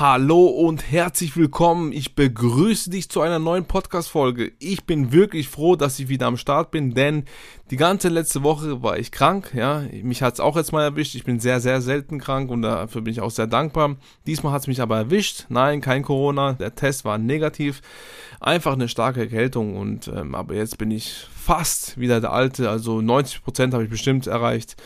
Hallo und herzlich willkommen. Ich begrüße dich zu einer neuen Podcast-Folge. Ich bin wirklich froh, dass ich wieder am Start bin, denn die ganze letzte Woche war ich krank. Ja, mich hat es auch jetzt mal erwischt. Ich bin sehr, sehr selten krank und dafür bin ich auch sehr dankbar. Diesmal hat es mich aber erwischt. Nein, kein Corona. Der Test war negativ. Einfach eine starke Erkältung und ähm, aber jetzt bin ich fast wieder der alte. Also 90 Prozent habe ich bestimmt erreicht.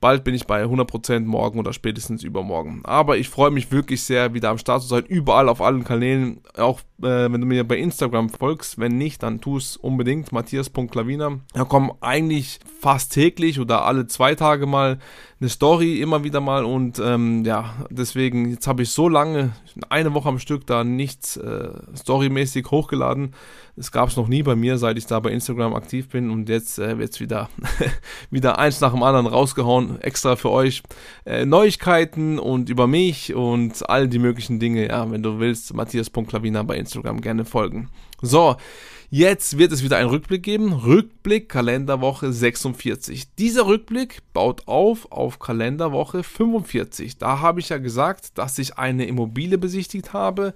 Bald bin ich bei 100%, morgen oder spätestens übermorgen. Aber ich freue mich wirklich sehr, wieder am Start zu sein. Überall auf allen Kanälen. Auch äh, wenn du mir bei Instagram folgst. Wenn nicht, dann tu es unbedingt. Matthias.klavina. Da kommen eigentlich fast täglich oder alle zwei Tage mal eine Story immer wieder mal. Und ähm, ja, deswegen, jetzt habe ich so lange, eine Woche am Stück, da nichts äh, storymäßig hochgeladen. Das gab es noch nie bei mir, seit ich da bei Instagram aktiv bin. Und jetzt äh, wird es wieder, wieder eins nach dem anderen rausgehauen. Extra für euch. Äh, Neuigkeiten und über mich und all die möglichen Dinge. Ja, wenn du willst, Matthias.klavina bei Instagram gerne folgen. So. Jetzt wird es wieder einen Rückblick geben. Rückblick Kalenderwoche 46. Dieser Rückblick baut auf auf Kalenderwoche 45. Da habe ich ja gesagt, dass ich eine Immobilie besichtigt habe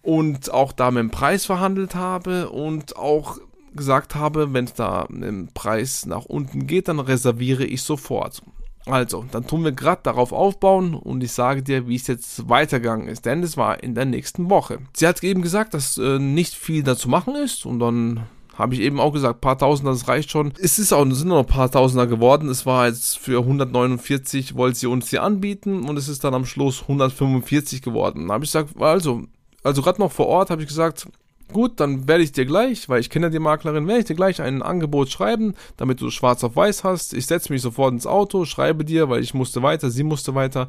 und auch da mit dem Preis verhandelt habe und auch gesagt habe, wenn es da im Preis nach unten geht, dann reserviere ich sofort. Also, dann tun wir gerade darauf aufbauen und ich sage dir, wie es jetzt weitergegangen ist, denn es war in der nächsten Woche. Sie hat eben gesagt, dass äh, nicht viel dazu machen ist und dann habe ich eben auch gesagt, paar Tausender, das reicht schon. Es ist auch, sind noch ein paar Tausender geworden. Es war jetzt für 149, wollte sie uns hier anbieten und es ist dann am Schluss 145 geworden. Dann habe ich gesagt, also, also gerade noch vor Ort habe ich gesagt, Gut, dann werde ich dir gleich, weil ich kenne die Maklerin, werde ich dir gleich ein Angebot schreiben, damit du schwarz auf weiß hast. Ich setze mich sofort ins Auto, schreibe dir, weil ich musste weiter, sie musste weiter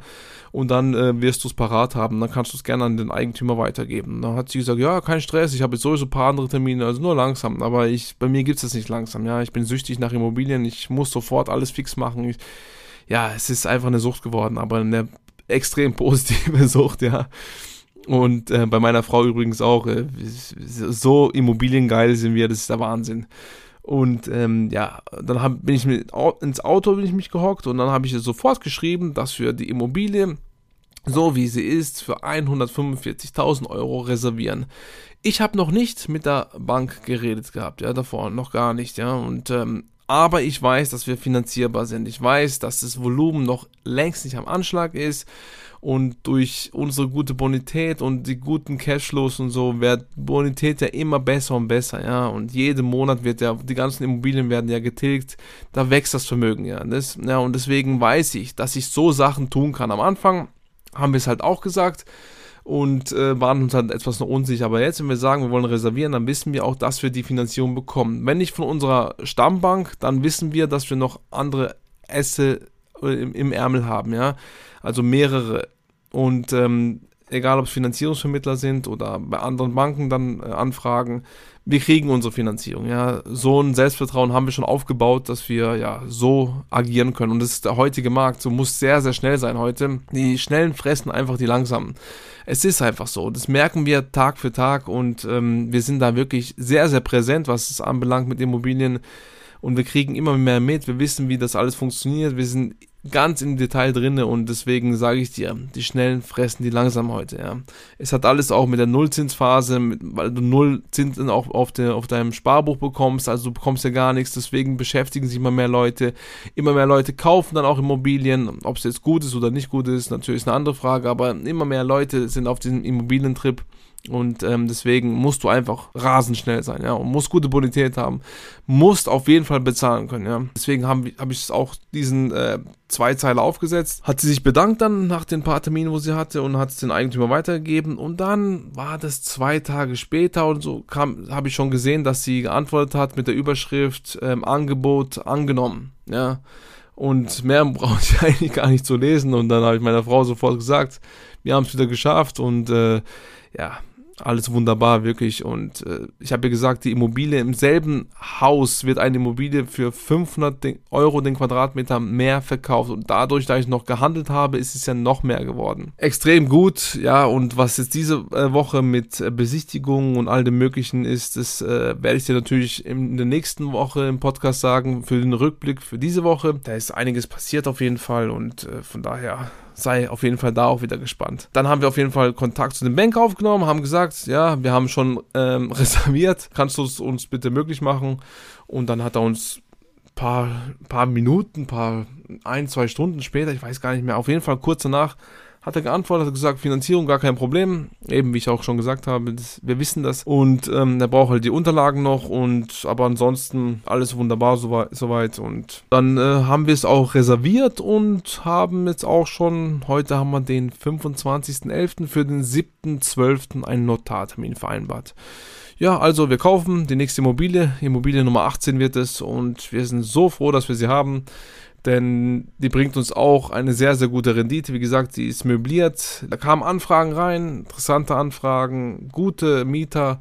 und dann äh, wirst du es parat haben. Dann kannst du es gerne an den Eigentümer weitergeben. Dann hat sie gesagt, ja, kein Stress, ich habe jetzt sowieso ein paar andere Termine, also nur langsam. Aber ich, bei mir gibt es das nicht langsam, ja. Ich bin süchtig nach Immobilien, ich muss sofort alles fix machen. Ich, ja, es ist einfach eine Sucht geworden, aber eine extrem positive Sucht, ja. Und äh, bei meiner Frau übrigens auch. Äh, so immobiliengeil sind wir, das ist der Wahnsinn. Und ähm, ja, dann hab, bin ich mit, ins Auto bin ich mich gehockt und dann habe ich sofort geschrieben, dass wir die Immobilie, so wie sie ist, für 145.000 Euro reservieren. Ich habe noch nicht mit der Bank geredet gehabt, ja, davor, noch gar nicht, ja. Und ähm, aber ich weiß, dass wir finanzierbar sind. Ich weiß, dass das Volumen noch längst nicht am Anschlag ist und durch unsere gute Bonität und die guten Cashflows und so wird Bonität ja immer besser und besser, ja. Und jeden Monat wird ja, die ganzen Immobilien werden ja getilgt, da wächst das Vermögen, ja. Das, ja und deswegen weiß ich, dass ich so Sachen tun kann. Am Anfang haben wir es halt auch gesagt und äh, waren uns halt etwas noch unsicher. Aber jetzt, wenn wir sagen, wir wollen reservieren, dann wissen wir auch, dass wir die Finanzierung bekommen. Wenn nicht von unserer Stammbank, dann wissen wir, dass wir noch andere Esse äh, im, im Ärmel haben, ja. Also mehrere und ähm, egal ob es Finanzierungsvermittler sind oder bei anderen Banken dann äh, anfragen, wir kriegen unsere Finanzierung. Ja, so ein Selbstvertrauen haben wir schon aufgebaut, dass wir ja so agieren können. Und das ist der heutige Markt. So muss sehr, sehr schnell sein heute. Die Schnellen fressen einfach die Langsamen. Es ist einfach so. Das merken wir Tag für Tag und ähm, wir sind da wirklich sehr, sehr präsent, was es anbelangt mit Immobilien. Und wir kriegen immer mehr mit. Wir wissen, wie das alles funktioniert. Wir sind ganz im Detail drinne und deswegen sage ich dir, die Schnellen fressen die langsam heute, ja. Es hat alles auch mit der Nullzinsphase, mit, weil du Nullzinsen auch auf, der, auf deinem Sparbuch bekommst, also du bekommst ja gar nichts, deswegen beschäftigen sich immer mehr Leute, immer mehr Leute kaufen dann auch Immobilien, ob es jetzt gut ist oder nicht gut ist, natürlich ist eine andere Frage, aber immer mehr Leute sind auf diesem Immobilientrip Und ähm, deswegen musst du einfach rasend schnell sein, ja, und musst gute Bonität haben, musst auf jeden Fall bezahlen können, ja. Deswegen habe hab ich auch diesen äh, zwei Zeile aufgesetzt. Hat sie sich bedankt dann nach den paar Terminen, wo sie hatte und hat es den Eigentümer weitergegeben. Und dann war das zwei Tage später und so kam, habe ich schon gesehen, dass sie geantwortet hat mit der Überschrift ähm, Angebot angenommen, ja. Und mehr brauche ich eigentlich gar nicht zu lesen. Und dann habe ich meiner Frau sofort gesagt, wir haben es wieder geschafft und äh, ja, alles wunderbar, wirklich. Und äh, ich habe ja gesagt, die Immobilie im selben Haus wird eine Immobilie für 500 Euro den Quadratmeter mehr verkauft. Und dadurch, da ich noch gehandelt habe, ist es ja noch mehr geworden. Extrem gut, ja. Und was jetzt diese äh, Woche mit äh, Besichtigungen und all dem Möglichen ist, das äh, werde ich dir natürlich in der nächsten Woche im Podcast sagen. Für den Rückblick für diese Woche. Da ist einiges passiert auf jeden Fall. Und äh, von daher sei auf jeden Fall da auch wieder gespannt. Dann haben wir auf jeden Fall Kontakt zu dem Bank aufgenommen, haben gesagt, ja, wir haben schon ähm, reserviert, kannst du es uns bitte möglich machen? Und dann hat er uns paar, paar Minuten, paar ein, zwei Stunden später, ich weiß gar nicht mehr, auf jeden Fall kurz danach hat er geantwortet, hat gesagt, Finanzierung gar kein Problem. Eben, wie ich auch schon gesagt habe, das, wir wissen das. Und ähm, er braucht halt die Unterlagen noch und aber ansonsten alles wunderbar soweit. Und dann äh, haben wir es auch reserviert und haben jetzt auch schon, heute haben wir den 25.11. für den 7.12. einen Notartermin vereinbart. Ja, also wir kaufen die nächste Immobilie. Immobilie Nummer 18 wird es und wir sind so froh, dass wir sie haben denn die bringt uns auch eine sehr, sehr gute Rendite. Wie gesagt, sie ist möbliert. Da kamen Anfragen rein, interessante Anfragen, gute Mieter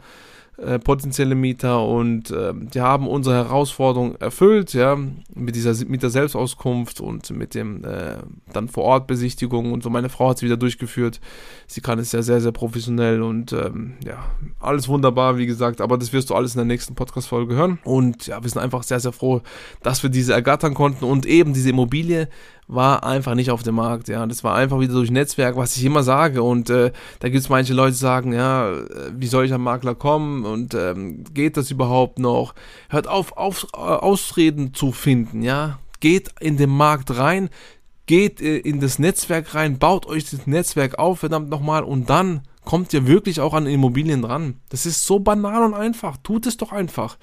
äh, potenzielle Mieter und äh, die haben unsere Herausforderung erfüllt, ja, mit dieser Mieter-Selbstauskunft und mit dem äh, dann vor Ort Besichtigung und so. Meine Frau hat es wieder durchgeführt. Sie kann es ja sehr, sehr professionell und ähm, ja, alles wunderbar, wie gesagt, aber das wirst du alles in der nächsten Podcast-Folge hören. Und ja, wir sind einfach sehr, sehr froh, dass wir diese ergattern konnten und eben diese Immobilie war einfach nicht auf dem Markt. Ja, das war einfach wieder durch Netzwerk, was ich immer sage. Und äh, da gibt es manche Leute, die sagen, ja, äh, wie soll ich am Makler kommen und ähm, geht das überhaupt noch? Hört auf, auf äh, Ausreden zu finden. Ja, geht in den Markt rein, geht äh, in das Netzwerk rein, baut euch das Netzwerk auf, verdammt nochmal, und dann kommt ihr wirklich auch an Immobilien dran. Das ist so banal und einfach. Tut es doch einfach.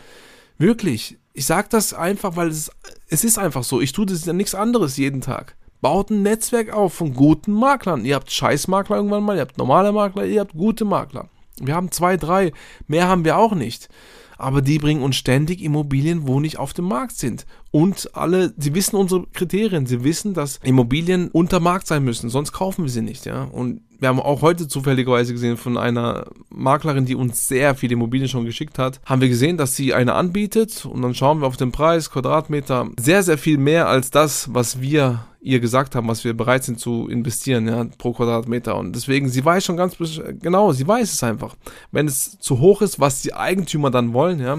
Wirklich. Ich sage das einfach, weil es, es ist einfach so. Ich tue das ja nichts anderes jeden Tag. Baut ein Netzwerk auf von guten Maklern. Ihr habt Scheißmakler irgendwann mal, ihr habt normale Makler, ihr habt gute Makler. Wir haben zwei, drei. Mehr haben wir auch nicht. Aber die bringen uns ständig Immobilien, wo nicht auf dem Markt sind. Und alle, sie wissen unsere Kriterien. Sie wissen, dass Immobilien unter Markt sein müssen, sonst kaufen wir sie nicht, ja. Und wir haben auch heute zufälligerweise gesehen von einer Maklerin, die uns sehr viele Immobilien schon geschickt hat, haben wir gesehen, dass sie eine anbietet und dann schauen wir auf den Preis, Quadratmeter, sehr, sehr viel mehr als das, was wir ihr gesagt haben, was wir bereit sind zu investieren, ja, pro Quadratmeter. Und deswegen, sie weiß schon ganz genau, sie weiß es einfach. Wenn es zu hoch ist, was die Eigentümer dann wollen, ja,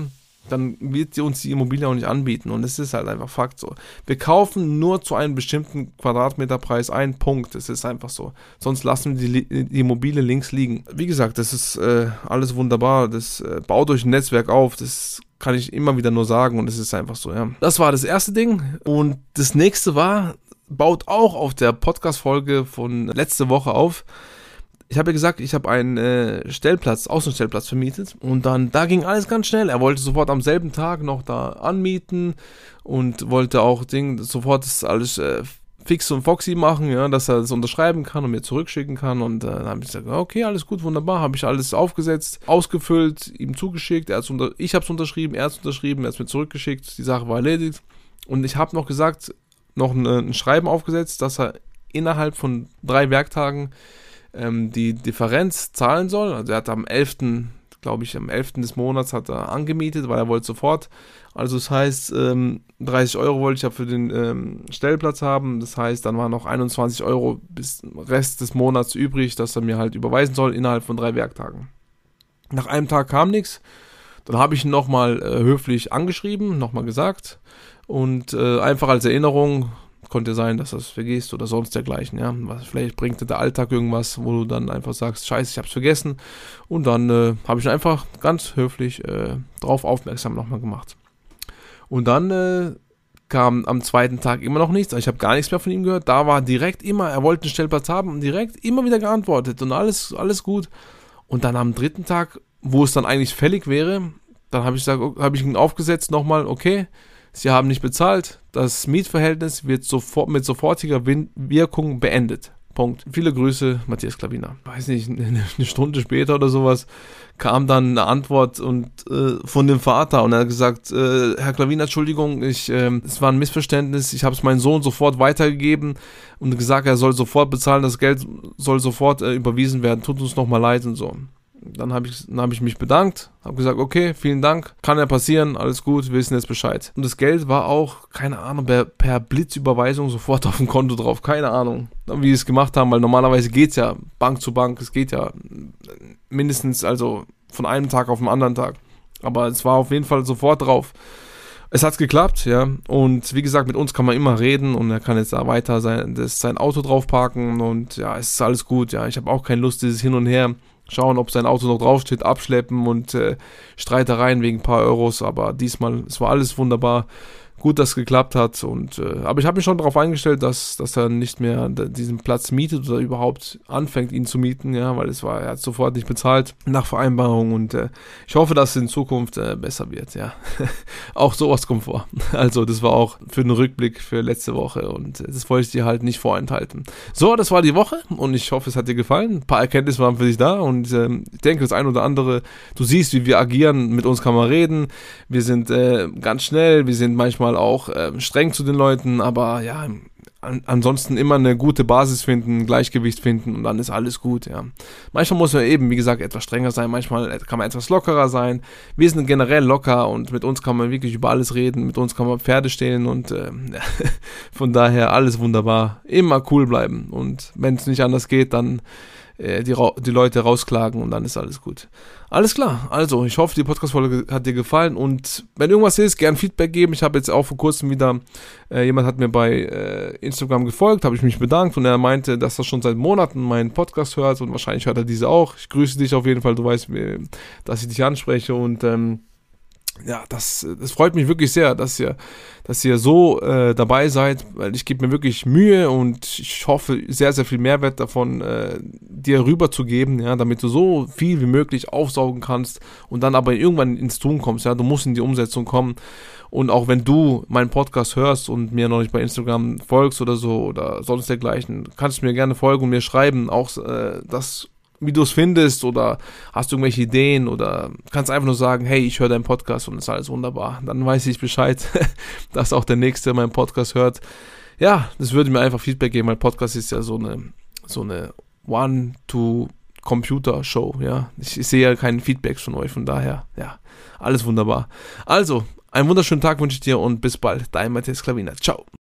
dann wird sie uns die Immobilie auch nicht anbieten. Und es ist halt einfach Fakt so. Wir kaufen nur zu einem bestimmten Quadratmeterpreis einen Punkt. Es ist einfach so. Sonst lassen wir die, die Immobilie links liegen. Wie gesagt, das ist äh, alles wunderbar. Das äh, baut euch ein Netzwerk auf. Das kann ich immer wieder nur sagen und es ist einfach so, ja. Das war das erste Ding. Und das nächste war, baut auch auf der Podcast-Folge von letzte Woche auf ich habe ja gesagt, ich habe einen äh, Stellplatz, Außenstellplatz vermietet und dann, da ging alles ganz schnell. Er wollte sofort am selben Tag noch da anmieten und wollte auch Ding, sofort das alles äh, fix und foxy machen, ja, dass er das unterschreiben kann und mir zurückschicken kann und äh, dann habe ich gesagt, okay, alles gut, wunderbar, habe ich alles aufgesetzt, ausgefüllt, ihm zugeschickt, er unter ich habe es unterschrieben, er hat es unterschrieben, er hat es mir zurückgeschickt, die Sache war erledigt und ich habe noch gesagt, noch ein, ein Schreiben aufgesetzt, dass er innerhalb von drei Werktagen ähm, die Differenz zahlen soll. Also er hat am 11., glaube ich, am 11. des Monats hat er angemietet, weil er wollte sofort. Also das heißt, ähm, 30 Euro wollte ich ja für den ähm, Stellplatz haben. Das heißt, dann waren noch 21 Euro bis Rest des Monats übrig, dass er mir halt überweisen soll innerhalb von drei Werktagen. Nach einem Tag kam nichts. Dann habe ich ihn nochmal äh, höflich angeschrieben, nochmal gesagt. Und äh, einfach als Erinnerung, konnte sein, dass du es vergisst oder sonst dergleichen, ja. Vielleicht bringt dir der Alltag irgendwas, wo du dann einfach sagst, scheiße, ich hab's vergessen. Und dann äh, habe ich einfach ganz höflich äh, drauf aufmerksam nochmal gemacht. Und dann äh, kam am zweiten Tag immer noch nichts. Ich habe gar nichts mehr von ihm gehört. Da war direkt immer, er wollte einen Stellplatz haben und direkt immer wieder geantwortet und alles, alles gut. Und dann am dritten Tag, wo es dann eigentlich fällig wäre, dann habe ich, hab ich ihn aufgesetzt nochmal, okay, Sie haben nicht bezahlt, das Mietverhältnis wird sofort, mit sofortiger Wirkung beendet. Punkt. Viele Grüße, Matthias Klavina. Weiß nicht, eine Stunde später oder sowas kam dann eine Antwort und äh, von dem Vater und er hat gesagt, äh, Herr Klavina, Entschuldigung, ich, äh, es war ein Missverständnis, ich habe es meinem Sohn sofort weitergegeben und gesagt, er soll sofort bezahlen, das Geld soll sofort äh, überwiesen werden, tut uns nochmal leid und so. Dann habe ich, hab ich mich bedankt, habe gesagt, okay, vielen Dank, kann ja passieren, alles gut, wir wissen jetzt Bescheid. Und das Geld war auch, keine Ahnung, per, per Blitzüberweisung sofort auf dem Konto drauf, keine Ahnung, wie sie es gemacht haben, weil normalerweise geht es ja Bank zu Bank, es geht ja mindestens also von einem Tag auf den anderen Tag. Aber es war auf jeden Fall sofort drauf. Es hat geklappt, ja. Und wie gesagt, mit uns kann man immer reden und er kann jetzt da weiter sein, das, sein Auto drauf parken und ja, es ist alles gut, ja. Ich habe auch keine Lust, dieses Hin und Her schauen, ob sein Auto noch draufsteht, abschleppen und äh, Streitereien wegen ein paar Euros. Aber diesmal, es war alles wunderbar gut, dass geklappt hat. Und, äh, aber ich habe mich schon darauf eingestellt, dass, dass er nicht mehr diesen Platz mietet oder überhaupt anfängt, ihn zu mieten, ja, weil es war, er hat sofort nicht bezahlt nach Vereinbarung und äh, ich hoffe, dass es in Zukunft äh, besser wird, ja. auch sowas kommt vor. Also, das war auch für den Rückblick für letzte Woche und äh, das wollte ich dir halt nicht vorenthalten. So, das war die Woche und ich hoffe, es hat dir gefallen. Ein paar Erkenntnisse waren für dich da und äh, ich denke, das ein oder andere, du siehst, wie wir agieren, mit uns kann man reden. Wir sind äh, ganz schnell, wir sind manchmal manchmal auch äh, streng zu den Leuten, aber ja, an, ansonsten immer eine gute Basis finden, Gleichgewicht finden und dann ist alles gut, ja. Manchmal muss man eben, wie gesagt, etwas strenger sein, manchmal kann man etwas lockerer sein. Wir sind generell locker und mit uns kann man wirklich über alles reden, mit uns kann man Pferde stehlen und äh, von daher alles wunderbar. Immer cool bleiben und wenn es nicht anders geht, dann äh, die, die Leute rausklagen und dann ist alles gut. Alles klar, also ich hoffe, die Podcast-Folge hat dir gefallen und wenn irgendwas ist, gern Feedback geben. Ich habe jetzt auch vor kurzem wieder, äh, jemand hat mir bei äh, Instagram gefolgt, habe ich mich bedankt und er meinte, dass er schon seit Monaten meinen Podcast hört und wahrscheinlich hört er diese auch. Ich grüße dich auf jeden Fall, du weißt, dass ich dich anspreche und ähm, ja, das, das freut mich wirklich sehr, dass ihr, dass ihr so äh, dabei seid, weil ich gebe mir wirklich Mühe und ich hoffe, sehr, sehr viel Mehrwert davon äh, dir rüberzugeben, ja, damit du so viel wie möglich aufsaugen kannst und dann aber irgendwann ins Tun kommst, ja, du musst in die Umsetzung kommen. Und auch wenn du meinen Podcast hörst und mir noch nicht bei Instagram folgst oder so oder sonst dergleichen, kannst du mir gerne folgen und mir schreiben, auch äh, das wie du es findest oder hast du irgendwelche Ideen oder kannst einfach nur sagen, hey, ich höre deinen Podcast und ist alles wunderbar. Dann weiß ich Bescheid, dass auch der Nächste meinen Podcast hört. Ja, das würde mir einfach Feedback geben. Mein Podcast ist ja so eine, so eine One-to-Computer-Show, ja. Ich, ich sehe ja keinen Feedback von euch, von daher, ja, alles wunderbar. Also, einen wunderschönen Tag wünsche ich dir und bis bald. Dein Matthias Klaviner. Ciao.